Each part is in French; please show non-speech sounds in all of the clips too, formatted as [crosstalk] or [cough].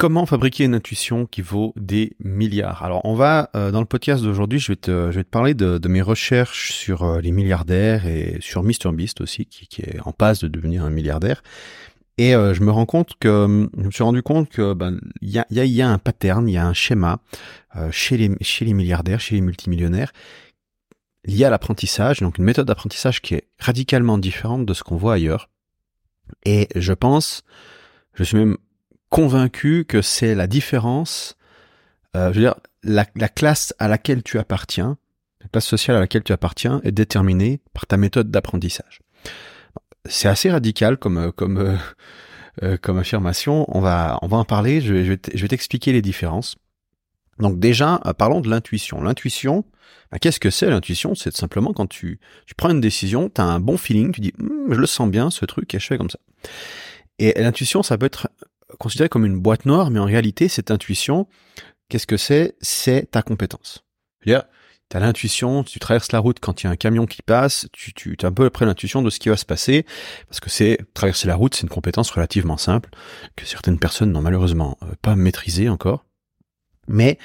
Comment fabriquer une intuition qui vaut des milliards? Alors, on va euh, dans le podcast d'aujourd'hui, je vais te, je vais te parler de, de mes recherches sur euh, les milliardaires et sur MrBeast aussi, qui, qui, est en passe de devenir un milliardaire. Et euh, je me rends compte que je me suis rendu compte que ben il y a, y, a, y a un pattern, il y a un schéma chez les chez les milliardaires, chez les multimillionnaires lié à l'apprentissage, donc une méthode d'apprentissage qui est radicalement différente de ce qu'on voit ailleurs. Et je pense, je suis même convaincu que c'est la différence, euh, je veux dire, la, la, classe à laquelle tu appartiens, la classe sociale à laquelle tu appartiens est déterminée par ta méthode d'apprentissage. C'est assez radical comme euh, comme euh, comme affirmation. On va on va en parler. Je, je vais t'expliquer les différences. Donc déjà, parlons de l'intuition. L'intuition, bah, qu'est-ce que c'est l'intuition? C'est simplement quand tu, tu prends une décision, tu as un bon feeling, tu dis hm, je le sens bien ce truc et je fais comme ça. Et l'intuition, ça peut être considéré comme une boîte noire, mais en réalité, cette intuition, qu'est-ce que c'est? C'est ta compétence. Tu as l'intuition, tu traverses la route quand il y a un camion qui passe, tu, tu as un peu après l'intuition de ce qui va se passer, parce que c'est traverser la route, c'est une compétence relativement simple, que certaines personnes n'ont malheureusement euh, pas maîtrisé encore. Mais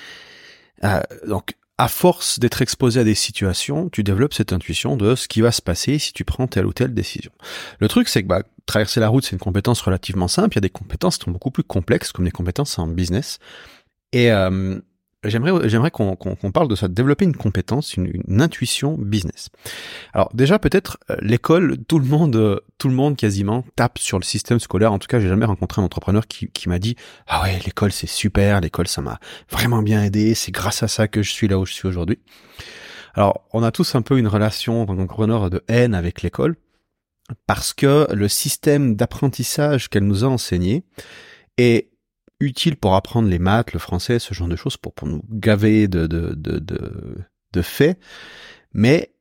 euh, donc à force d'être exposé à des situations, tu développes cette intuition de ce qui va se passer si tu prends telle ou telle décision. Le truc, c'est que bah, traverser la route, c'est une compétence relativement simple. Il y a des compétences qui sont beaucoup plus complexes, comme les compétences en business. Et euh, j'aimerais j'aimerais qu'on parle de ça, développer une compétence, une, intuition business. Alors déjà peut-être euh, l'école, tout le monde euh, tout le monde quasiment tape sur le système scolaire. En tout cas, j'ai jamais rencontré un entrepreneur qui, qui m'a dit ah ouais l'école c'est super, l'école ça m'a vraiment bien aidé, c'est grâce à ça que je suis là où je suis aujourd'hui. Alors on a tous un peu une relation d'entrepreneur de haine avec l'école parce que le système d'apprentissage qu'elle nous a enseigné est utile pour apprendre les maths, le français, ce genre de choses, pour, nous gaver de, faits. Mais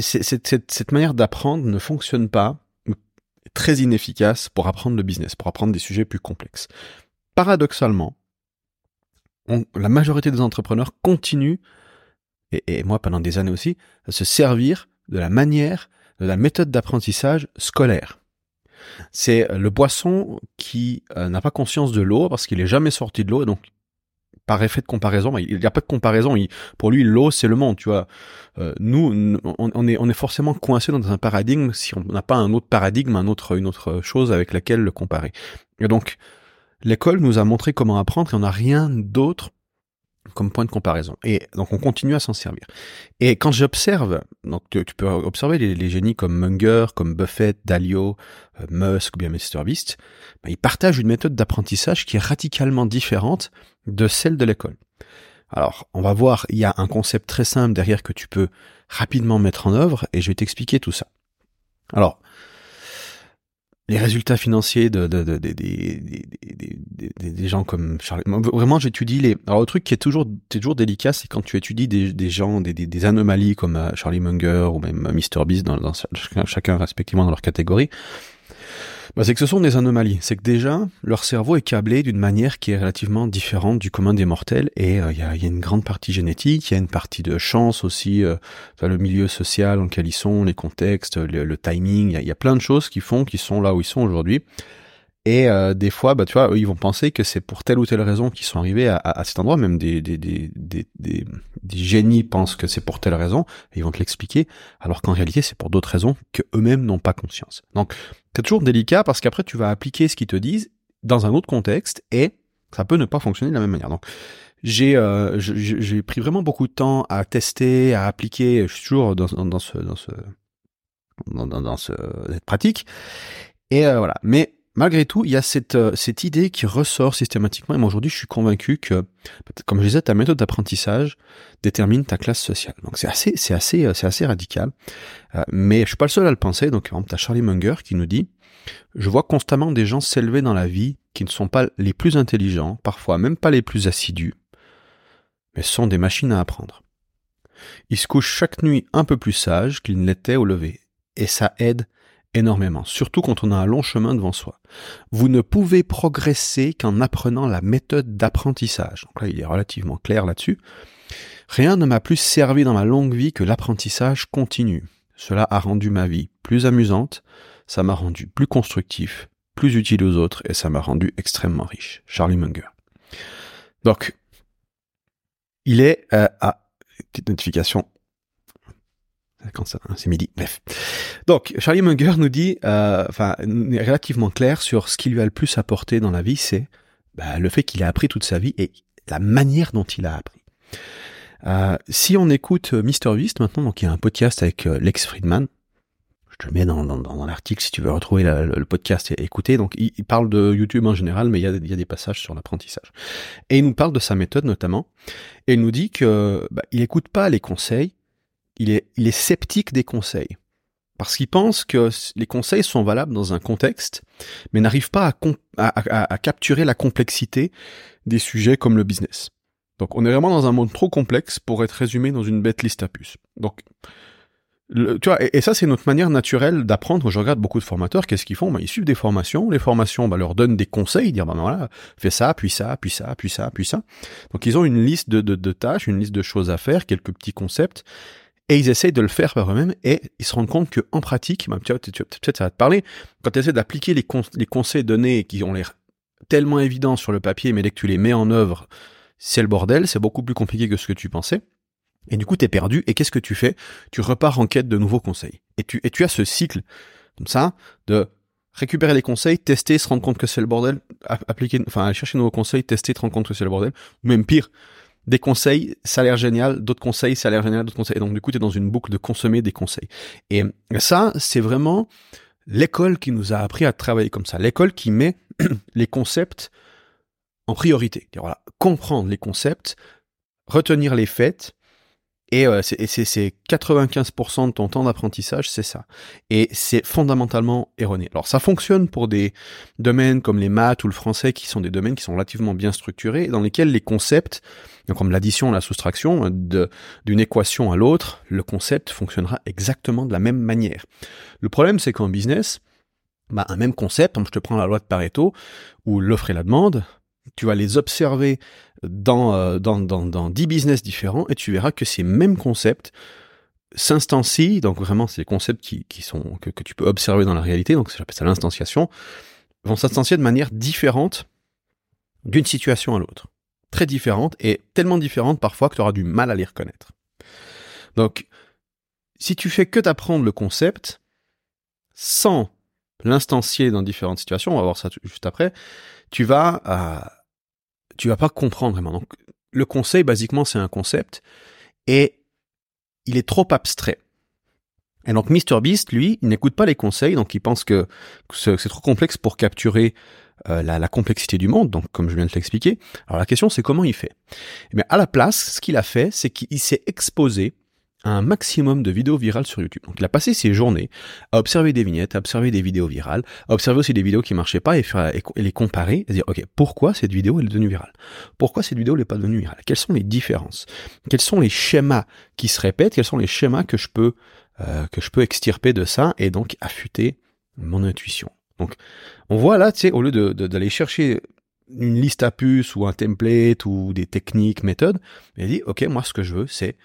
cette, manière d'apprendre ne fonctionne pas, très inefficace pour apprendre le business, pour apprendre des sujets plus complexes. Paradoxalement, la majorité des entrepreneurs continuent, et moi pendant des années aussi, à se servir de la manière, de la méthode d'apprentissage scolaire. C'est le poisson qui euh, n'a pas conscience de l'eau parce qu'il est jamais sorti de l'eau donc par effet de comparaison, il n'y a pas de comparaison. Pour lui, l'eau, c'est le monde, tu vois. Euh, nous, on, est, on est forcément coincé dans un paradigme si on n'a pas un autre paradigme, un autre, une autre chose avec laquelle le comparer. Et donc, l'école nous a montré comment apprendre et on n'a rien d'autre comme point de comparaison. Et donc on continue à s'en servir. Et quand j'observe, donc tu, peux observer les, génies comme Munger, comme Buffett, Dalio, euh, Musk ou bien MrBeast, ben, ils partagent une méthode d'apprentissage qui est radicalement différente de celle de l'école. Alors, on va voir, il y a un concept très simple derrière que tu peux rapidement mettre en œuvre et je vais t'expliquer tout ça. Alors, les résultats financiers de, de, de, des gens comme Charlie. Vraiment, j'étudie les. Alors, le truc qui est toujours, toujours délicat, c'est quand tu étudies des, gens, des, des, anomalies comme euh, Charlie Munger ou même euh, Mr. Beast, chacun respectivement dans leur catégorie bah, c'est que ce sont des anomalies. C'est que déjà, leur cerveau est câblé d'une manière qui est relativement différente du commun des mortels. Et euh, il y, a, y, une grande partie génétique, il y a une partie de chance aussi, euh, le milieu social dans lequel ils sont, les contextes, le, timing. Il y, a, plein de choses qui font qu'ils sont là où ils sont aujourd'hui. Et euh, des fois, bah, tu vois, eux, ils vont penser que c'est pour telle ou telle raison qu'ils sont arrivés à, à, cet endroit. Même des, des, des, des, des, génies pensent que c'est pour telle raison, ils vont te l'expliquer, alors qu'en réalité, c'est pour d'autres raisons que eux-mêmes n'ont pas conscience. Donc, c'est toujours délicat parce qu'après, tu vas appliquer ce qu'ils te disent dans un autre contexte, et ça peut ne pas fonctionner de la même manière. Donc, j'ai euh, j'ai pris vraiment beaucoup de temps à tester, à appliquer. Je suis toujours dans, dans, ce dans ce dans, dans ce cette pratique. Et euh, voilà. Mais malgré tout, il y a cette, euh, cette idée qui ressort systématiquement. Et moi, aujourd'hui, je suis convaincu que, comme je disais, ta méthode d'apprentissage détermine ta classe sociale. Donc, c'est assez, c'est assez, euh, c'est assez radical. Euh, mais je suis pas le seul à le penser. Donc, par exemple, t'as Charlie Munger qui nous dit, je vois constamment des gens s'élever dans la vie qui ne sont pas les plus intelligents, parfois même pas les plus assidus, mais sont des machines à apprendre. Ils se couchent chaque nuit un peu plus sages qu'ils ne l'étaient au lever. Et ça aide énormément, surtout quand on a un long chemin devant soi. Vous ne pouvez progresser qu'en apprenant la méthode d'apprentissage. Donc là, il est relativement clair là-dessus. Rien ne m'a plus servi dans ma longue vie que l'apprentissage continu. Cela a rendu ma vie plus amusante, ça m'a rendu plus constructif, plus utile aux autres et ça m'a rendu extrêmement riche. Charlie Munger. Donc, il est euh, à petite notification. Quand ça, hein, c'est midi. Bref. Donc, Charlie Munger nous dit, euh, enfin, est relativement clair sur ce qui lui a le plus apporté dans la vie, c'est bah, le fait qu'il a appris toute sa vie et la manière dont il a appris. Euh, si on écoute Mr Beast maintenant, donc il y a un podcast avec Lex Friedman, je te mets dans, dans, dans l'article si tu veux retrouver le podcast et écouter. Donc, il, parle de YouTube en général, mais il y a, il y a des passages sur l'apprentissage. Et il nous parle de sa méthode notamment. Et il nous dit que bah, il écoute pas les conseils. Il est, sceptique des conseils. Parce qu'il pense que les conseils sont valables dans un contexte, mais n'arrive pas à, capturer la complexité des sujets comme le business. Donc on est vraiment dans un monde trop complexe pour être résumé dans une bête liste à puces. Donc tu vois, et, ça c'est notre manière naturelle d'apprendre. Je regarde beaucoup de formateurs, qu'est-ce qu'ils font? Bah, Ils suivent des formations, les formations bah, leur donnent des conseils, dire voilà, fais ça, puis ça, puis ça, puis ça, puis ça. Donc ils ont une liste de, de tâches, une liste de choses à faire, quelques petits concepts, et ils essayent de le faire par eux-mêmes, et ils se rendent compte que en pratique, bah, peut-être ça va te parler, quand tu essaies d'appliquer les, conseils donnés qui ont l'air tellement évidents sur le papier, mais dès que tu les mets en œuvre, c'est le bordel, c'est beaucoup plus compliqué que ce que tu pensais. Et du coup, tu es perdu. Et qu'est-ce que tu fais? Tu repars en quête de nouveaux conseils. Et tu, et tu as ce cycle, comme ça, de récupérer les conseils, tester, se rendre compte que c'est le bordel, appliquer, enfin, chercher de nouveaux conseils, tester, te rendre compte que c'est le bordel. Ou même pire, des conseils, ça a l'air génial, d'autres conseils, ça a l'air génial, d'autres conseils. Et donc, du coup, tu es dans une boucle de consommer des conseils. Et ça, c'est vraiment l'école qui nous a appris à travailler comme ça. L'école qui met [clears throat] les concepts en priorité. Voilà, comprendre les concepts, retenir les faits, et euh, c'est 95% de ton temps d'apprentissage, c'est ça. Et c'est fondamentalement erroné. Alors ça fonctionne pour des domaines comme les maths ou le français, qui sont des domaines qui sont relativement bien structurés, dans lesquels les concepts, comme l'addition, la soustraction, d'une équation à l'autre, le concept fonctionnera exactement de la même manière. Le problème, c'est qu'en business, bah, un même concept, je te prends la loi de Pareto, ou l'offre et la demande, tu vas les observer dans, euh, dans, dans, dans 10 business différents et tu verras que ces mêmes concepts s'instancient, donc vraiment ces concepts qui, qui sont, que, que tu peux observer dans la réalité, donc j'appelle ça l'instanciation, vont s'instancier de manière différente d'une situation à l'autre. Très différente et tellement différente parfois que tu auras du mal à les reconnaître. Donc, si tu fais que d'apprendre le concept, sans l'instancier dans différentes situations, on va voir ça juste après, tu vas, euh, tu vas pas comprendre vraiment. Donc, le conseil, basiquement, c'est un concept et il est trop abstrait. Et donc, MrBeast, lui, il n'écoute pas les conseils, donc il pense que c'est trop complexe pour capturer euh, la, complexité du monde, donc comme je viens de l'expliquer. Alors la question, c'est comment il fait? Mais eh à la place, ce qu'il a fait, c'est qu'il s'est exposé un maximum de vidéos virales sur YouTube. Donc il a passé ses journées à observer des vignettes, à observer des vidéos virales, à observer aussi des vidéos qui marchaient pas et, les comparer et dire ok pourquoi cette vidéo est devenue virale? Pourquoi cette vidéo n'est pas devenue virale? Quelles sont les différences? Quels sont les schémas qui se répètent? Quels sont les schémas que je peux euh, que je peux extirper de ça et donc affûter mon intuition? Donc on voit là, tu sais, au lieu d'aller de, chercher une liste à puces ou un template ou des techniques, méthodes, il dit ok moi ce que je veux c'est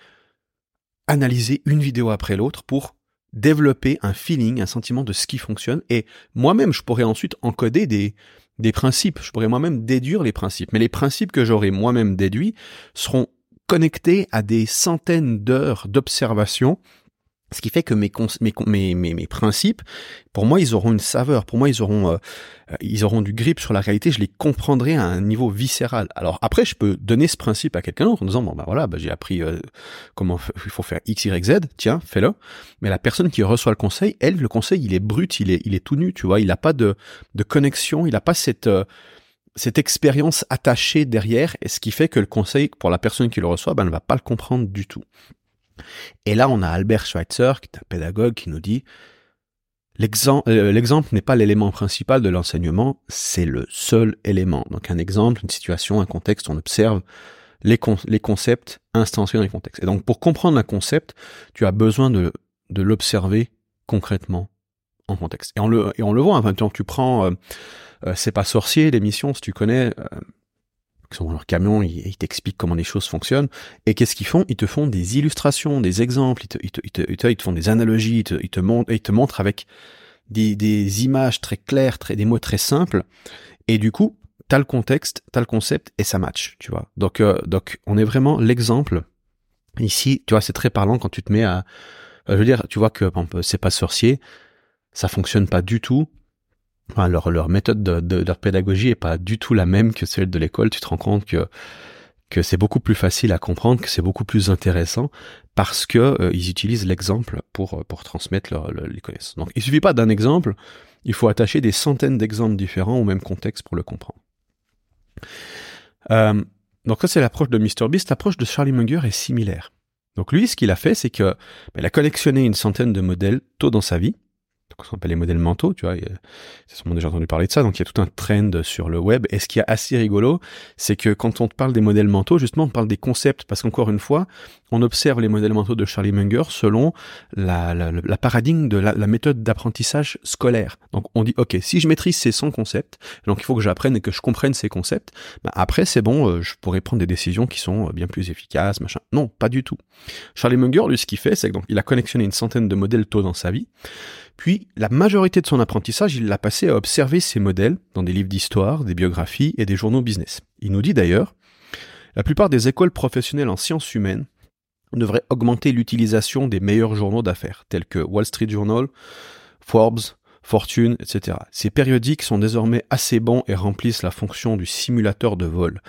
analyser une vidéo après l'autre pour développer un feeling, un sentiment de ce qui fonctionne. Et moi-même, je pourrais ensuite encoder des, des principes. Je pourrais moi-même déduire les principes. Mais les principes que j'aurai moi-même déduits seront connectés à des centaines d'heures d'observation ce qui fait que mes, mes, mes, mes, principes, pour moi, ils auront une saveur. Pour moi, ils auront, euh, euh, ils auront du grip sur la réalité. Je les comprendrai à un niveau viscéral. Alors après, je peux donner ce principe à quelqu'un d'autre en disant bon bah voilà, bah, j'ai appris euh, comment il faut faire X, Y, Z. Tiens, fais-le. Mais la personne qui reçoit le conseil, elle, le conseil, il est brut, il est, il est tout nu. Tu vois, il n'a pas de, de connexion, il n'a pas cette cette expérience attachée derrière, et ce qui fait que le conseil pour la personne qui le reçoit, ben, ne va pas le comprendre du tout. Et là, on a Albert Schweitzer, qui est un pédagogue, qui nous dit euh, L'exemple n'est pas l'élément principal de l'enseignement, c'est le seul élément. Donc un exemple, une situation, un contexte, on observe les, concepts instanciés dans les contextes. Et donc pour comprendre un concept, tu as besoin de, l'observer concrètement en contexte. Et on le, et on le voit, enfin, tu prends euh, euh, C'est pas sorcier, l'émission, si tu connais, qui sont dans leur camion, ils, t'expliquent comment les choses fonctionnent. Et qu'est-ce qu'ils font? Ils te font des illustrations, des exemples, ils te, ils te, ils te, te font des analogies, ils te, ils te, montrent, ils te montrent avec des, des images très claires, très, des mots très simples. Et du coup, t'as le contexte, t'as le concept et ça match, tu vois. Donc, euh, donc on est vraiment l'exemple. Ici, tu vois, c'est très parlant quand tu te mets à, je veux dire, tu vois que c'est pas sorcier, ça fonctionne pas du tout. Leur, leur méthode de, de, de, pédagogie est pas du tout la même que celle de l'école. Tu te rends compte que que c'est beaucoup plus facile à comprendre, que c'est beaucoup plus intéressant parce que euh, ils utilisent l'exemple pour pour transmettre leur, les connaissances. Donc, il suffit pas d'un exemple, il faut attacher des centaines d'exemples différents au même contexte pour le comprendre. Euh, donc ça c'est l'approche de MrBeast. L'approche de Charlie Munger est similaire. Donc lui, ce qu'il a fait, c'est que ben, il a collectionné une centaine de modèles tôt dans sa vie ce qu'on appelle les modèles mentaux, tu vois, c'est sûrement déjà entendu parler de ça, donc il y a tout un trend sur le web, et ce qui est assez rigolo, c'est que quand on te parle des modèles mentaux, justement, on parle des concepts, parce qu'encore une fois, on observe les modèles mentaux de Charlie Munger selon la, paradigme de la, méthode d'apprentissage scolaire. Donc on dit, ok, si je maîtrise ces 100 concepts, donc il faut que j'apprenne et que je comprenne ces concepts, bah après c'est bon, euh, je pourrais prendre des décisions qui sont euh, bien plus efficaces, machin. Non, pas du tout. Charlie Munger, lui, ce qu'il fait, c'est qu'il a connectionné une centaine de modèles tôt dans sa vie, puis, la majorité de son apprentissage, il l'a passé à observer ces modèles dans des livres d'histoire, des biographies et des journaux business. Il nous dit d'ailleurs, la plupart des écoles professionnelles en sciences humaines devraient augmenter l'utilisation des meilleurs journaux d'affaires, tels que Wall Street Journal, Forbes, Fortune, etc. Ces périodiques sont désormais assez bons et remplissent la fonction du simulateur de vol.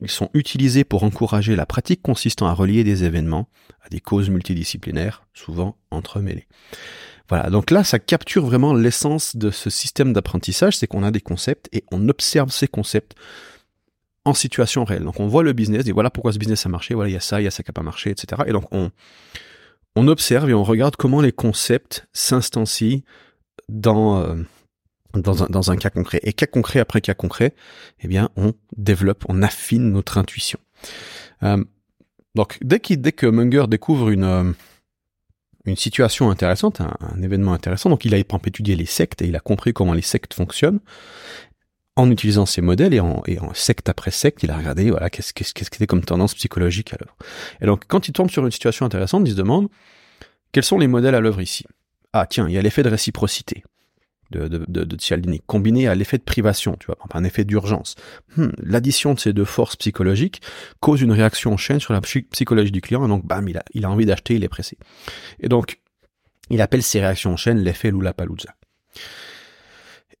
Ils sont utilisés pour encourager la pratique consistant à relier des événements à des causes multidisciplinaires, souvent entremêlées. Voilà, donc là, ça capture vraiment l'essence de ce système d'apprentissage, c'est qu'on a des concepts et on observe ces concepts en situation réelle. Donc on voit le business, et voilà pourquoi ce business a marché, voilà, il y a ça, il y a ça qui n'a pas marché, etc. Et donc on, on observe et on regarde comment les concepts s'instancient dans, euh, dans, un, dans un cas concret. Et cas concret après cas concret, eh bien, on développe, on affine notre intuition. Euh, donc dès, dès que Munger découvre une... Euh, une situation intéressante, un, événement intéressant. Donc il a étudié les sectes et il a compris comment les sectes fonctionnent. En utilisant ces modèles et en, secte après secte, il a regardé voilà qu'est-ce qu'est-ce qu'il était comme tendance psychologique à l'œuvre. Et donc quand il tombe sur une situation intéressante, il se demande quels sont les modèles à l'œuvre ici? Ah tiens, il y a l'effet de réciprocité de, de, de, combiné à l'effet de privation, tu vois, un effet d'urgence. Hmm, l'addition de ces deux forces psychologiques cause une réaction en chaîne sur la psychologie du client, et donc bam, il a, il a envie d'acheter, il est pressé. Et donc, il appelle ces réactions en chaîne l'effet Lula-Palooza.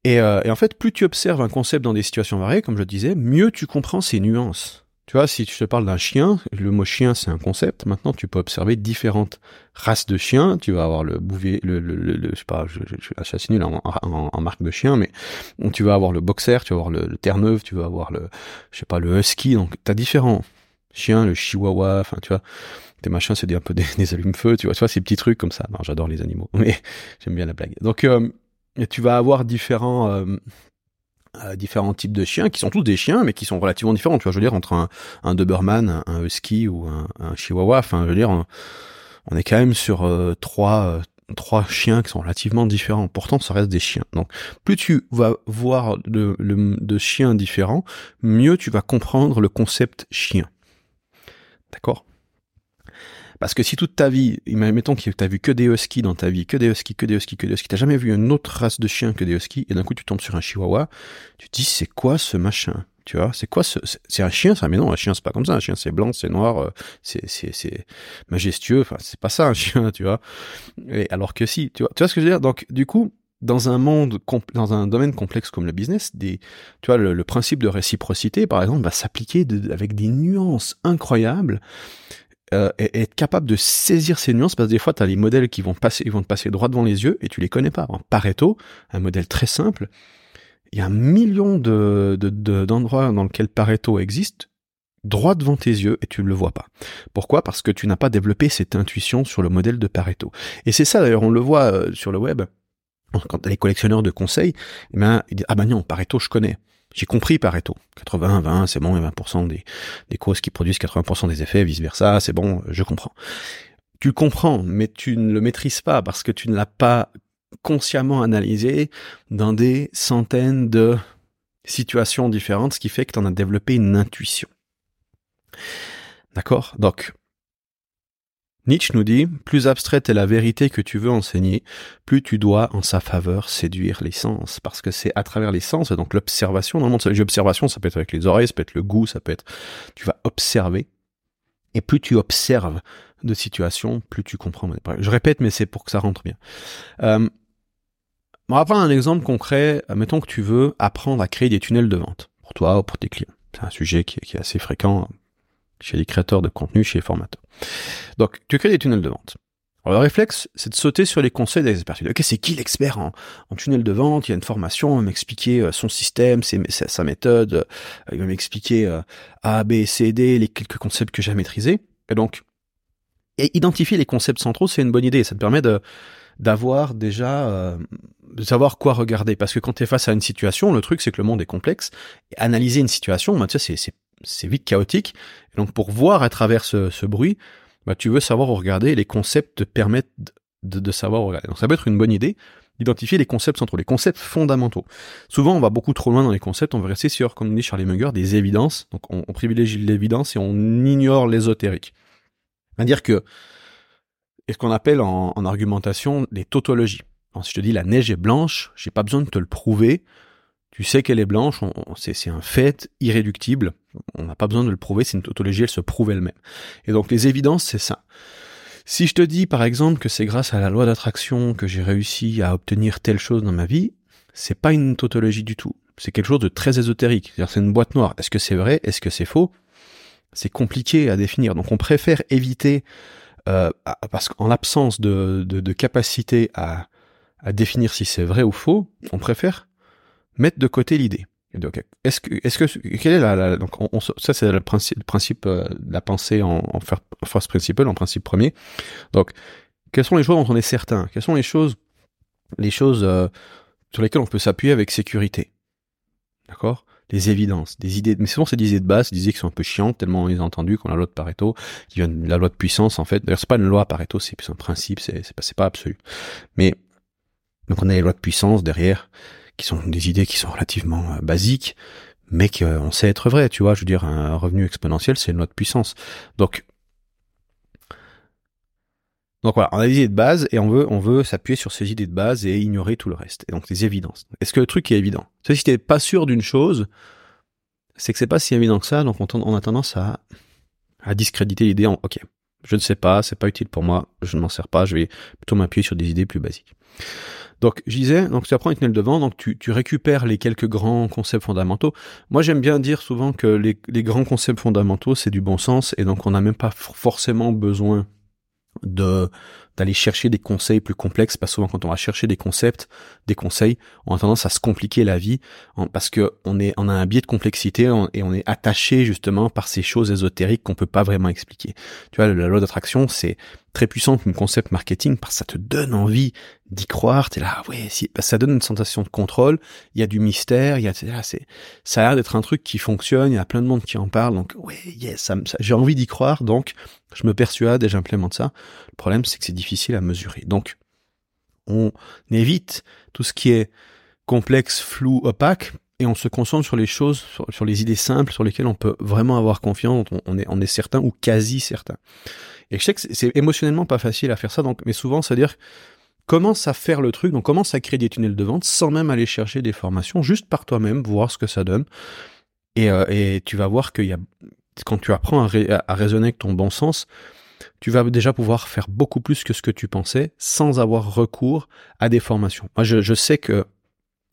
Et, euh, et en fait, plus tu observes un concept dans des situations variées, comme je disais, mieux tu comprends ses nuances. Tu vois, si tu te parles d'un chien, le mot chien c'est un concept. Maintenant, tu peux observer différentes races de chiens. Tu vas avoir le bouvier, le, le, le, je sais pas, je, je, suis nul en, marque de chien, mais tu vas avoir le boxer, tu vas avoir le, Terre-Neuve, tu vas avoir le, je sais pas, le husky. Donc, t'as différents chiens, le chihuahua, enfin, tu vois. Tes machins, c'est un peu des, [laughs] des allumes-feu, tu vois, tu vois, ces petits trucs comme ça. j'adore les animaux, [laughs] mais j'aime bien la blague. Donc, euh, tu vas avoir différents, euh, différents types de chiens qui sont tous des chiens mais qui sont relativement différents. Tu vois je veux dire entre un, un Doberman un husky ou un, un chihuahua enfin je veux dire on, est quand même sur euh, trois euh, trois chiens qui sont relativement différents. Pourtant ça reste des chiens. Donc plus tu vas voir de, de chiens différents mieux tu vas comprendre le concept chien. D'accord? Parce que si toute ta vie, mettons que tu as vu que des huskies dans ta vie, que des huskies, que des huskies, que des huskies, t'as jamais vu une autre race de chien que des huskies, et d'un coup tu tombes sur un chihuahua, tu te dis c'est quoi ce machin tu vois, c'est quoi ce, c'est un chien ça, mais non, un chien c'est pas comme ça, un chien c'est blanc, c'est noir, euh, c'est, c'est, c'est majestueux, enfin c'est pas ça un [laughs] chien, tu vois? Et alors que si, tu vois, tu vois ce que je veux dire? Donc du coup, dans un monde, dans un domaine complexe comme le business, des, tu vois, le, principe de réciprocité, par exemple, va s'appliquer avec des nuances incroyables euh, être capable de saisir ces nuances parce que des fois tu as les modèles qui vont passer ils vont te passer droit devant les yeux et tu les connais pas. Pareto, un modèle très simple, il y a un million de d'endroits dans lesquels Pareto existe droit devant tes yeux et tu ne le vois pas. Pourquoi? Parce que tu n'as pas développé cette intuition sur le modèle de Pareto. Et c'est ça d'ailleurs, on le voit euh, sur le web quand les collectionneurs de conseils, eh ben, ils disent, ah ben non, Pareto je connais. J'ai compris Pareto. 80, 20, c'est bon, et 20% des, des causes qui produisent 80% des effets, vice versa, c'est bon, je comprends. Tu comprends, mais tu ne le maîtrises pas parce que tu ne l'as pas consciemment analysé dans des centaines de situations différentes, ce qui fait que tu en as développé une intuition. D'accord? Donc, Nietzsche nous dit, plus abstraite est la vérité que tu veux enseigner, plus tu dois en sa faveur séduire les sens, parce que c'est à travers les sens, donc l'observation, dans le monde, l'observation, ça peut être avec les oreilles, ça peut être le goût, ça peut être, tu vas observer, et plus tu observes de situations, plus tu comprends. Je répète, mais c'est pour que ça rentre bien. Euh, on va prendre un exemple concret. Mettons que tu veux apprendre à créer des tunnels de vente pour toi ou pour tes clients. C'est un sujet qui, qui est assez fréquent chez les créateurs de contenu, chez les formateurs. Donc, tu crées des tunnels de vente. Alors, le réflexe, c'est de sauter sur les conseils des experts. Ok, c'est qui l'expert en, en, tunnel de vente? Il y a une formation, il va m'expliquer euh, son système, sa méthode, euh, il va m'expliquer euh, A, B, C, D, les quelques concepts que j'ai à maîtriser. Et donc, identifier les concepts centraux, c'est une bonne idée. Ça te permet de d'avoir déjà de savoir quoi regarder parce que quand tu es face à une situation le truc c'est que le monde est complexe et analyser une situation bah, tu sais, c'est c'est vite chaotique. Et donc pour voir à travers ce, bruit, bah, tu veux savoir où regarder les concepts te permettent de, savoir où regarder. Donc ça peut être une bonne idée d'identifier les concepts centraux, les concepts fondamentaux. Souvent, on va beaucoup trop loin dans les concepts, on va rester sur, comme dit Charlie Munger, des évidences. Donc on, privilégie l'évidence et on ignore l'ésotérique. C'est-à-dire que, est ce qu'on appelle en, en, argumentation les tautologies. si je te dis la neige est blanche, j'ai pas besoin de te le prouver, tu sais qu'elle est blanche, c'est un fait irréductible, on n'a pas besoin de le prouver, c'est une tautologie, elle se prouve elle-même. Et donc les évidences, c'est ça. Si je te dis par exemple que c'est grâce à la loi d'attraction que j'ai réussi à obtenir telle chose dans ma vie, c'est pas une tautologie du tout. C'est quelque chose de très ésotérique. C'est une boîte noire. Est-ce que c'est vrai? Est-ce que c'est faux? C'est compliqué à définir. Donc on préfère éviter, euh, parce qu'en l'absence de, capacité à, à définir si c'est vrai ou faux, on préfère mettre de côté l'idée. Donc, est-ce que, est-ce que, quelle est la, donc, on, ça c'est le principe, le principe euh, de la pensée en, en first principle, en principe premier. Donc, quelles sont les choses dont on est certain? Quelles sont les choses, les choses euh, sur lesquelles on peut s'appuyer avec sécurité? D'accord? Les évidences, des idées, mais souvent c'est des idées de base, des idées qui sont un peu chiantes, tellement on les a entendues, qu'on a la loi de Pareto, qui vient de la loi de puissance en fait. D'ailleurs, c'est pas une loi Pareto, c'est un principe, c'est, c'est pas, c'est pas absolu. Mais donc on a les lois de puissance derrière qui sont des idées qui sont relativement euh, basiques, mais qu'on sait être vraies, tu vois. Je veux dire, un revenu exponentiel, c'est de puissance. Donc, donc voilà, on a des idées de base et on veut, on veut s'appuyer sur ces idées de base et ignorer tout le reste. Et donc des évidences. Est-ce que le truc est évident? Si t'es pas sûr d'une chose, c'est que c'est pas si évident que ça, donc on, on a tendance à, à discréditer l'idée en ok, je ne sais pas, c'est pas utile pour moi, je ne m'en sers pas, je vais plutôt m'appuyer sur des idées plus basiques. Donc, je disais, donc tu apprends une tunnel de vent, donc tu, récupères les quelques grands concepts fondamentaux. Moi, j'aime bien dire souvent que les grands concepts fondamentaux, c'est du bon sens, et donc on n'a même pas forcément besoin de d'aller chercher des conseils plus complexes, parce que souvent quand on va chercher des concepts, des conseils, on a tendance à se compliquer la vie parce que on est on a un biais de complexité et on est attaché justement par ces choses ésotériques qu'on peut pas vraiment expliquer. Tu vois, la loi d'attraction, c'est très puissant comme concept marketing parce que ça te donne envie d'y croire. T'es là, ouais, si, ça donne une sensation de contrôle. Il y a du mystère. Il y a, c'est, ça a l'air d'être un truc qui fonctionne. Il y a plein de monde qui en parle. Donc, ouais, yes, ça, j'ai envie d'y croire. Donc, je me persuade et j'implémente ça. Le problème, c'est que c'est difficile à mesurer. Donc, on évite tout ce qui est complexe, flou, opaque, et on se concentre sur les choses, sur, les idées simples, sur lesquelles on peut vraiment avoir confiance, on, est, on est certain ou quasi certain. Et je sais que c'est émotionnellement pas facile à faire ça, donc, mais souvent, c'est-à-dire commence à faire le truc, donc commence à créer des tunnels de vente sans même aller chercher des formations, juste par toi-même, voir ce que ça donne. Et, euh, et tu vas voir qu'il y a, quand tu apprends à, à, raisonner avec ton bon sens, tu vas déjà pouvoir faire beaucoup plus que ce que tu pensais sans avoir recours à des formations. Moi, je, je sais que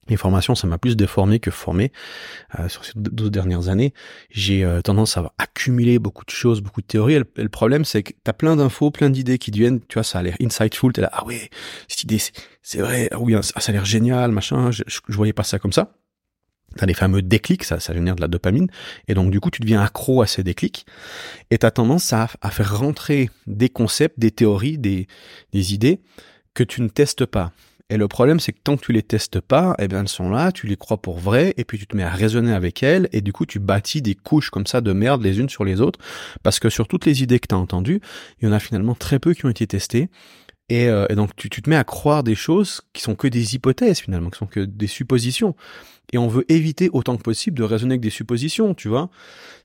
les formations, ça m'a plus déformé que formé. Euh, sur ces 12 dernières années, j'ai euh, tendance à accumuler beaucoup de choses, beaucoup de théories. Et le, problème, c'est que tu as plein d'infos, plein d'idées qui deviennent, tu vois, ça a l'air insightful. T'es là, ah ouais, cette idée, c'est vrai, ah oui, ça a l'air génial, machin. Je, je, voyais pas ça comme ça. T'as les fameux déclics, ça, ça génère de la dopamine, et donc du coup tu deviens accro à ces déclics, et t'as tendance à, à faire rentrer des concepts, des théories, des, des idées que tu ne testes pas. Et le problème, c'est que tant que tu les testes pas, eh bien, elles sont là, tu les crois pour vraies, et puis tu te mets à raisonner avec elles, et du coup, tu bâtis des couches comme ça de merde les unes sur les autres, parce que sur toutes les idées que tu as entendues, il y en a finalement très peu qui ont été testées, et, euh, donc tu, te mets à croire des choses qui sont que des hypothèses finalement, qui sont que des suppositions. Et on veut éviter autant que possible de raisonner avec des suppositions, tu vois.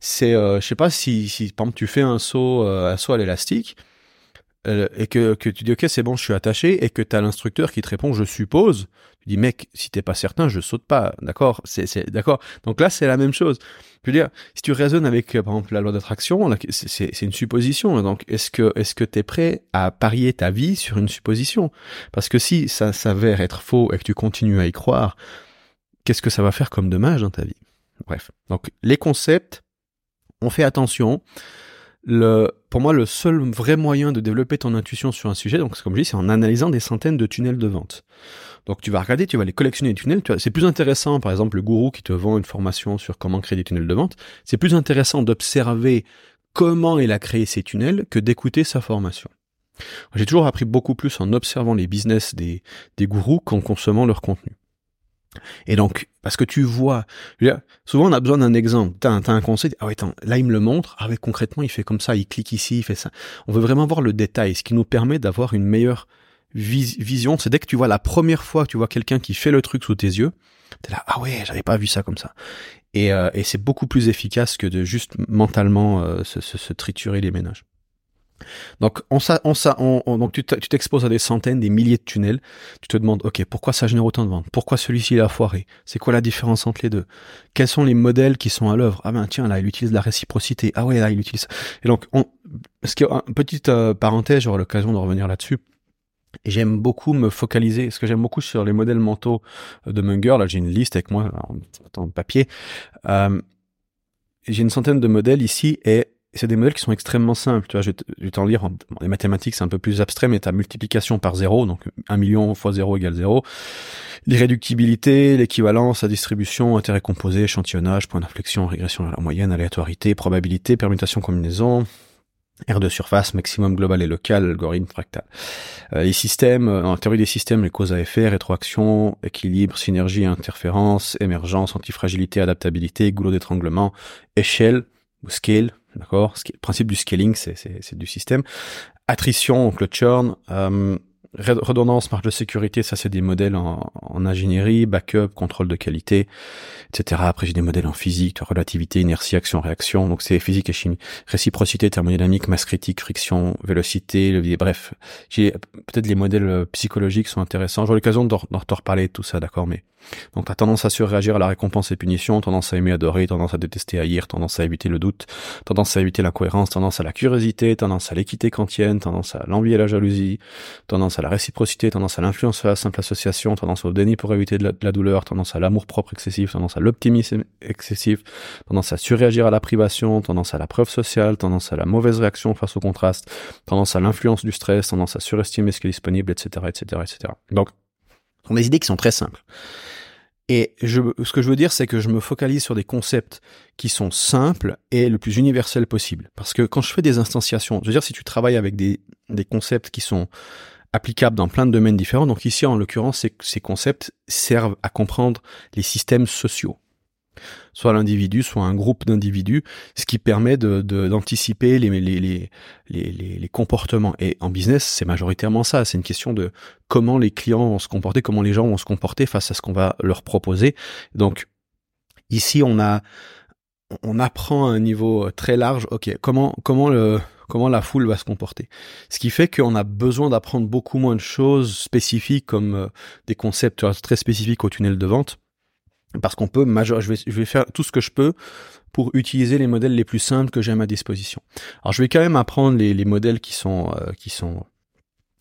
C'est, euh, je sais pas si, si par exemple tu fais un saut, euh, un saut à l'élastique, euh, et que, tu dis ok c'est bon je suis attaché et que tu as l'instructeur qui te répond je suppose. Tu dis mec si t'es pas certain je saute pas. D'accord? C'est d'accord? Donc là c'est la même chose. Je veux dire si tu raisonnes avec euh, par exemple la loi d'attraction c'est une supposition. Donc est-ce que est-ce que t'es prêt à parier ta vie sur une supposition? Parce que si ça s'avère être faux et que tu continues à y croire qu'est-ce que ça va faire comme dommage dans ta vie? Bref. Donc les concepts on fait attention le, pour moi, le seul vrai moyen de développer ton intuition sur un sujet, donc comme je dis, c'est en analysant des centaines de tunnels de vente. Donc tu vas regarder, tu vas les collectionner les tunnels. C'est plus intéressant, par exemple, le gourou qui te vend une formation sur comment créer des tunnels de vente. C'est plus intéressant d'observer comment il a créé ces tunnels que d'écouter sa formation. J'ai toujours appris beaucoup plus en observant les business des gourous qu'en consommant leur contenu. Et donc, parce que tu vois, souvent on a besoin d'un exemple. T'as un, conseil, ah ouais, là il me le montre, ah ouais, concrètement il fait comme ça, il clique ici, il fait ça. On veut vraiment voir le détail, ce qui nous permet d'avoir une meilleure vision. C'est dès que tu vois la première fois que tu vois quelqu'un qui fait le truc sous tes yeux, t'es là, ah ouais, j'avais pas vu ça comme ça. Et, euh, c'est beaucoup plus efficace que de juste mentalement euh, se triturer les ménages. Donc, on, on, on, on donc tu t'exposes à des centaines, des milliers de tunnels. Tu te demandes, ok, pourquoi ça génère autant de ventes? Pourquoi celui-ci a foiré C'est quoi la différence entre les deux? Quels sont les modèles qui sont à l'œuvre? Ah ben tiens, là, il utilise la réciprocité. Ah ouais, là, il utilise. Et donc, on, ce qui une petite euh, parenthèse, j'aurai l'occasion de revenir là-dessus. J'aime beaucoup me focaliser, ce que j'aime beaucoup sur les modèles mentaux de Munger. Là, j'ai une liste avec moi en papier. Euh, j'ai une centaine de modèles ici et c'est des modèles qui sont extrêmement simples. Tu vois, je vais t'en lire. Les mathématiques, c'est un peu plus abstrait, mais ta multiplication par zéro, donc 1 million fois 0 égale 0. L'irréductibilité, l'équivalence, la distribution, intérêt composé, échantillonnage, point d'inflexion, régression à la moyenne, aléatorité, probabilité, permutation, combinaison, R de surface, maximum global et local, algorithme fractal. Euh, les systèmes, euh, en théorie des systèmes, les causes à effet, rétroaction, équilibre, synergie, interférence, émergence, antifragilité, adaptabilité, goulot d'étranglement, échelle, ou scale, d'accord? Le principe du scaling, c'est du système. Attrition, donc le churn, euh, redondance, marge de sécurité, ça c'est des modèles en, en, ingénierie, backup, contrôle de qualité, etc. Après j'ai des modèles en physique, relativité, inertie, action, réaction, donc c'est physique et chimie. Réciprocité, thermodynamique, masse critique, friction, vélocité, levier, bref. J'ai peut-être les modèles euh, psychologiques sont intéressants. J'aurai l'occasion d'en reparler de tout ça, d'accord, mais donc tu tendance à surréagir à la récompense et punition, tendance à aimer adorer, tendance à détester haïr, tendance à éviter le doute, tendance à éviter l'incohérence, tendance à la curiosité, tendance à l'équité kantienne, tendance à l'envie et la jalousie, tendance à la réciprocité, tendance à l'influence à la simple association, tendance au déni pour éviter de la, douleur, tendance à l'amour propre excessif, tendance à l'optimisme excessif, tendance à surréagir à la privation, tendance à la preuve sociale, tendance à la mauvaise réaction face au contraste, tendance à l'influence du stress, tendance à surestimer ce qui est disponible, etc., etc., etc. Donc, on a des idées qui sont très simples. Et ce que je veux dire, c'est que je me focalise sur des concepts qui sont simples et le plus universel possible. Parce que quand je fais des instanciations, je veux dire, si tu travailles avec des, concepts qui sont applicables dans plein de domaines différents, donc ici, en l'occurrence, ces concepts servent à comprendre les systèmes sociaux soit l'individu, soit un groupe d'individus, ce qui permet de, d'anticiper les, les, les, les, les comportements. Et en business, c'est majoritairement ça. C'est une question de comment les clients vont se comporter, comment les gens vont se comporter face à ce qu'on va leur proposer. Donc, ici, on a, on apprend à un niveau très large, ok, comment, comment le, comment la foule va se comporter. Ce qui fait qu'on a besoin d'apprendre beaucoup moins de choses spécifiques comme euh, des concepts très spécifiques au tunnel de vente parce qu'on peut major je vais, je vais faire tout ce que je peux pour utiliser les modèles les plus simples que j'ai à ma disposition. Alors je vais quand même apprendre les, les modèles qui sont euh, qui sont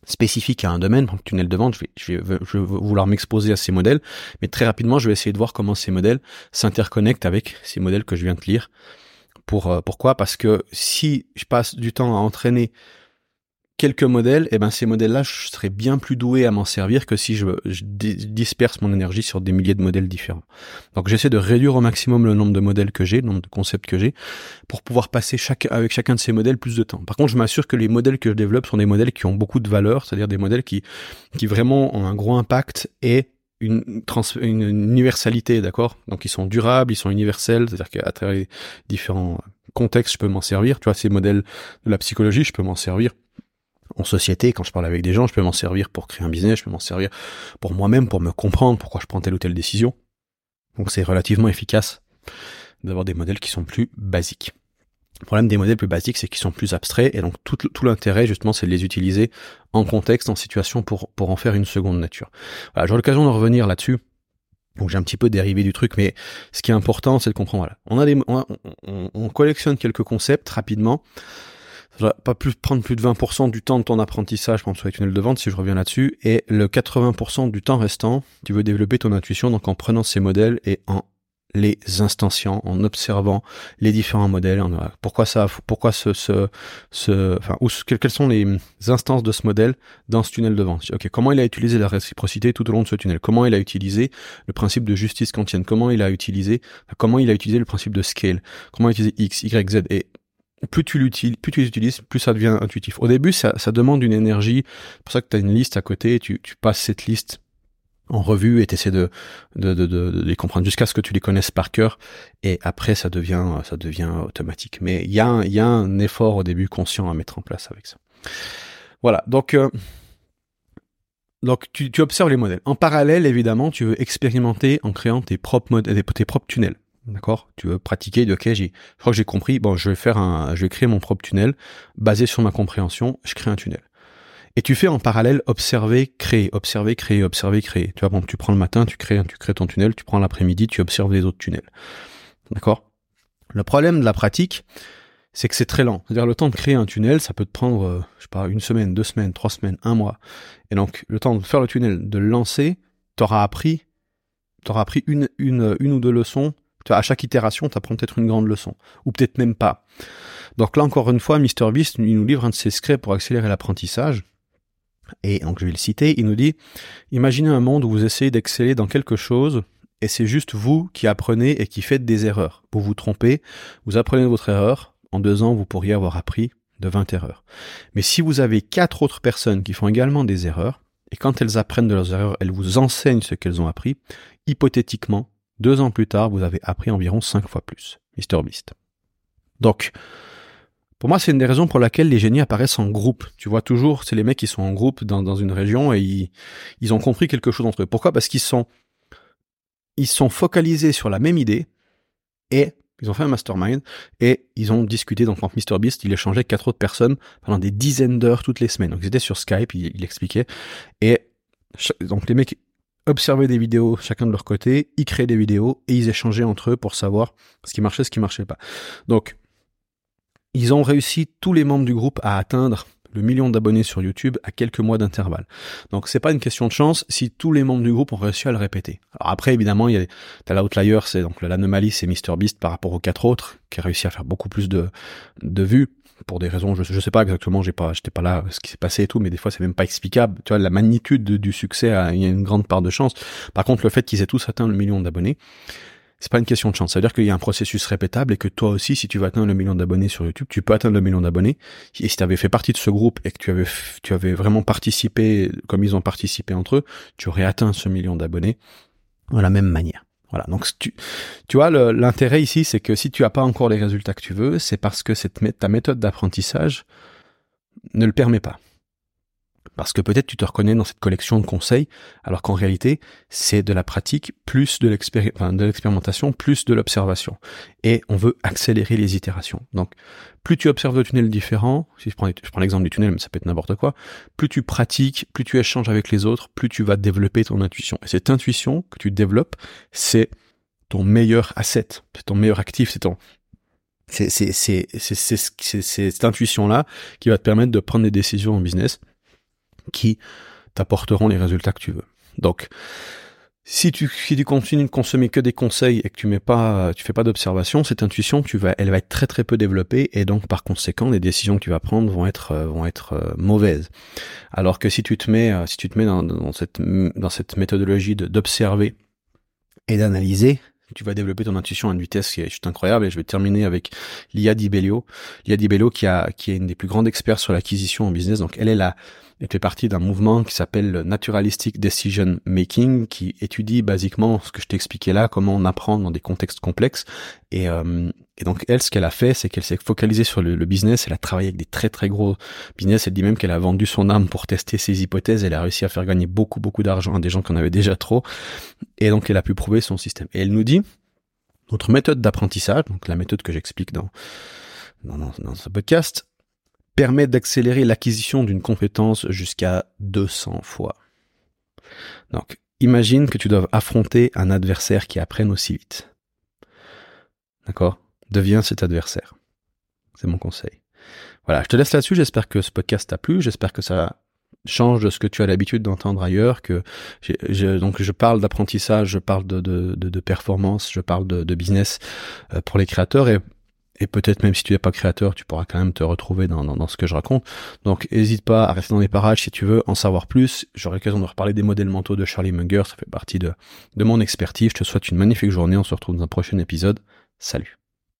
spécifiques à un domaine, par exemple tunnel de vente, je vais, je vais, je vais vouloir m'exposer à ces modèles, mais très rapidement je vais essayer de voir comment ces modèles s'interconnectent avec ces modèles que je viens de lire. Pour euh, pourquoi? Parce que si je passe du temps à entraîner quelques modèles, et eh ben ces modèles-là, je serais bien plus doué à m'en servir que si je, disperse mon énergie sur des milliers de modèles différents. Donc j'essaie de réduire au maximum le nombre de modèles que j'ai, le nombre de concepts que j'ai, pour pouvoir passer chaque, avec chacun de ces modèles plus de temps. Par contre, je m'assure que les modèles que je développe sont des modèles qui ont beaucoup de valeur, c'est-à-dire des modèles qui, qui vraiment ont un gros impact et une, trans une universalité, d'accord? Donc ils sont durables, ils sont universels, c'est-à-dire qu'à travers différents contextes, je peux m'en servir. Tu vois, ces modèles de la psychologie, je peux m'en servir en société, quand je parle avec des gens, je peux m'en servir pour créer un business, je peux m'en servir pour moi-même, pour me comprendre pourquoi je prends telle ou telle décision. Donc c'est relativement efficace d'avoir des modèles qui sont plus basiques. Le problème des modèles plus basiques, c'est qu'ils sont plus abstraits et donc tout, l'intérêt justement, c'est de les utiliser en contexte, en situation pour en faire une seconde nature. Voilà, j'aurai l'occasion de revenir là-dessus. Donc j'ai un petit peu dérivé du truc, mais ce qui est important, c'est de comprendre. Voilà, on a des, on collectionne quelques concepts rapidement. Pas plus prendre plus de 20% du temps de ton apprentissage, par sur les tunnels de vente, si je reviens là-dessus, et le 80% du temps restant, tu veux développer ton intuition, donc en prenant ces modèles et en les instanciant, en observant les différents modèles. Pourquoi ça, pourquoi ce, ce, ce enfin, quelles sont les instances de ce modèle dans ce tunnel de vente? Ok, comment il a utilisé la réciprocité tout au long de ce tunnel? Comment il a utilisé le principe de justice kantienne? Comment il a utilisé, comment il a utilisé le principe de scale? Comment il a utilisé X, Y, Z? Et plus tu l'utilises, plus tu les utilises, plus ça devient intuitif. Au début, ça, ça demande une énergie. C'est pour ça que tu as une liste à côté, tu, tu passes cette liste en revue et t'essaies de, de, de, de, les comprendre jusqu'à ce que tu les connaisses par cœur. Et après ça devient ça devient automatique. Mais il y a il y a un effort au début conscient à mettre en place avec ça. Voilà. Donc euh, donc tu, tu observes les modèles. En parallèle évidemment tu veux expérimenter en créant tes propres modèles tes propres tunnels D'accord? Tu veux pratiquer de ok, j'ai, je crois que j'ai compris, bon, je vais faire un, je vais créer mon propre tunnel, basé sur ma compréhension, je crée un tunnel. Et tu fais en parallèle observer, créer, observer, créer, observer, créer. Tu vois, bon, tu prends le matin, tu crées, tu crées ton tunnel, tu prends l'après-midi, tu observes les autres tunnels. D'accord? Le problème de la pratique, c'est que c'est très lent. C'est-à-dire le temps de créer un tunnel, ça peut te prendre, euh, je sais pas, une semaine, deux semaines, trois semaines, un mois. Et donc, le temps de faire le tunnel, de le lancer, t'auras appris, t'auras appris une, une, une ou deux leçons. Tu à chaque itération, t'apprends peut-être une grande leçon. Ou peut-être même pas. Donc là, encore une fois, MrBeast, il nous livre un de ses secrets pour accélérer l'apprentissage. Et donc je vais le citer, il nous dit, imaginez un monde où vous essayez d'exceller dans quelque chose et c'est juste vous qui apprenez et qui faites des erreurs. Vous vous trompez, vous apprenez votre erreur, en deux ans vous pourriez avoir appris de 20 erreurs. Mais si vous avez quatre autres personnes qui font également des erreurs, et quand elles apprennent de leurs erreurs, elles vous enseignent ce qu'elles ont appris, hypothétiquement, deux ans plus tard, vous avez appris environ cinq fois plus. Mr. Beast. Donc, pour moi, c'est une des raisons pour laquelle les génies apparaissent en groupe. Tu vois toujours, c'est les mecs qui sont en groupe dans, dans une région et ils, ils ont compris quelque chose entre eux. Pourquoi? Parce qu'ils sont, ils sont focalisés sur la même idée et ils ont fait un mastermind et ils ont discuté. Donc, entre Mr Beast, il échangeait avec quatre autres personnes pendant des dizaines d'heures toutes les semaines. Donc, ils étaient sur Skype, il, il expliquait. Et donc, les mecs observaient des vidéos chacun de leur côté, ils créaient des vidéos et ils échangeaient entre eux pour savoir ce qui marchait, ce qui marchait pas. Donc, ils ont réussi tous les membres du groupe à atteindre le million d'abonnés sur YouTube à quelques mois d'intervalle. Donc c'est pas une question de chance si tous les membres du groupe ont réussi à le répéter. Alors après évidemment il y a t'as l'outlier, c'est donc l'anomalie c'est MrBeast par rapport aux quatre autres qui a réussi à faire beaucoup plus de de vues pour des raisons je, je sais pas exactement j'ai pas j'étais pas là ce qui s'est passé et tout mais des fois c'est même pas explicable tu vois la magnitude du succès il y a une grande part de chance par contre le fait qu'ils aient tous atteint le million d'abonnés c'est pas une question de chance. Ça veut dire qu'il y a un processus répétable et que toi aussi, si tu veux atteindre le million d'abonnés sur YouTube, tu peux atteindre le million d'abonnés. Et si tu avais fait partie de ce groupe et que tu avais, tu avais vraiment participé comme ils ont participé entre eux, tu aurais atteint ce million d'abonnés de la même manière. Voilà. Donc, tu, tu vois, l'intérêt ici, c'est que si tu as pas encore les résultats que tu veux, c'est parce que cette, ta méthode d'apprentissage ne le permet pas. Parce que peut-être tu te reconnais dans cette collection de conseils, alors qu'en réalité, c'est de la pratique plus de l'expérimentation, plus de l'observation. Et on veut accélérer les itérations. Donc, plus tu observes de tunnels différents, si je prends, l'exemple du tunnel, mais ça peut être n'importe quoi, plus tu pratiques, plus tu échanges avec les autres, plus tu vas développer ton intuition. Et cette intuition que tu développes, c'est ton meilleur asset, c'est ton meilleur actif, c'est ton, c'est, cette intuition-là qui va te permettre de prendre des décisions en business qui t'apporteront les résultats que tu veux. Donc, si tu, si tu continues de consommer que des conseils et que tu mets pas, tu fais pas d'observation, cette intuition, tu vas, elle va être très très peu développée et donc par conséquent, les décisions que tu vas prendre vont être euh, vont être euh, mauvaises. Alors que si tu te mets, euh, si tu te mets dans, cette dans cette méthodologie d'observer et d'analyser, tu vas développer ton intuition à une vitesse qui est juste incroyable. Et je vais terminer avec Lia Di Bellio. Lia Di Bellio qui a qui est une des plus grandes experts sur l'acquisition en business. Donc elle est la elle fait partie d'un mouvement qui s'appelle Naturalistic Decision Making, qui étudie basiquement ce que je t'ai expliqué là, comment on apprend dans des contextes complexes. Et, euh, et donc elle, ce qu'elle a fait, c'est qu'elle s'est focalisée sur le, business. Elle a travaillé avec des très très gros business. Elle dit même qu'elle a vendu son âme pour tester ses hypothèses. Elle a réussi à faire gagner beaucoup beaucoup d'argent à des gens qui en avaient déjà trop. Et donc elle a pu prouver son système. Et elle nous dit notre méthode d'apprentissage, donc la méthode que j'explique dans dans, dans ce podcast, permet d'accélérer l'acquisition d'une compétence jusqu'à 200 fois. Donc, imagine que tu dois affronter un adversaire qui apprenne aussi vite. D'accord? Deviens cet adversaire. C'est mon conseil. Voilà, je te laisse là-dessus. J'espère que ce podcast t'a plu. J'espère que ça change de ce que tu as l'habitude d'entendre ailleurs. Que donc je parle d'apprentissage, je parle de, de, performance, je parle de, de business euh, pour les créateurs et et peut-être même si tu n'es pas créateur, tu pourras quand même te retrouver dans, dans, ce que je raconte. Donc n'hésite pas à rester dans les parages si tu veux en savoir plus. J'aurai l'occasion de reparler des modèles mentaux de Charlie Munger, ça fait partie de, de mon expertise. Je te souhaite une magnifique journée, on se retrouve dans un prochain épisode. Salut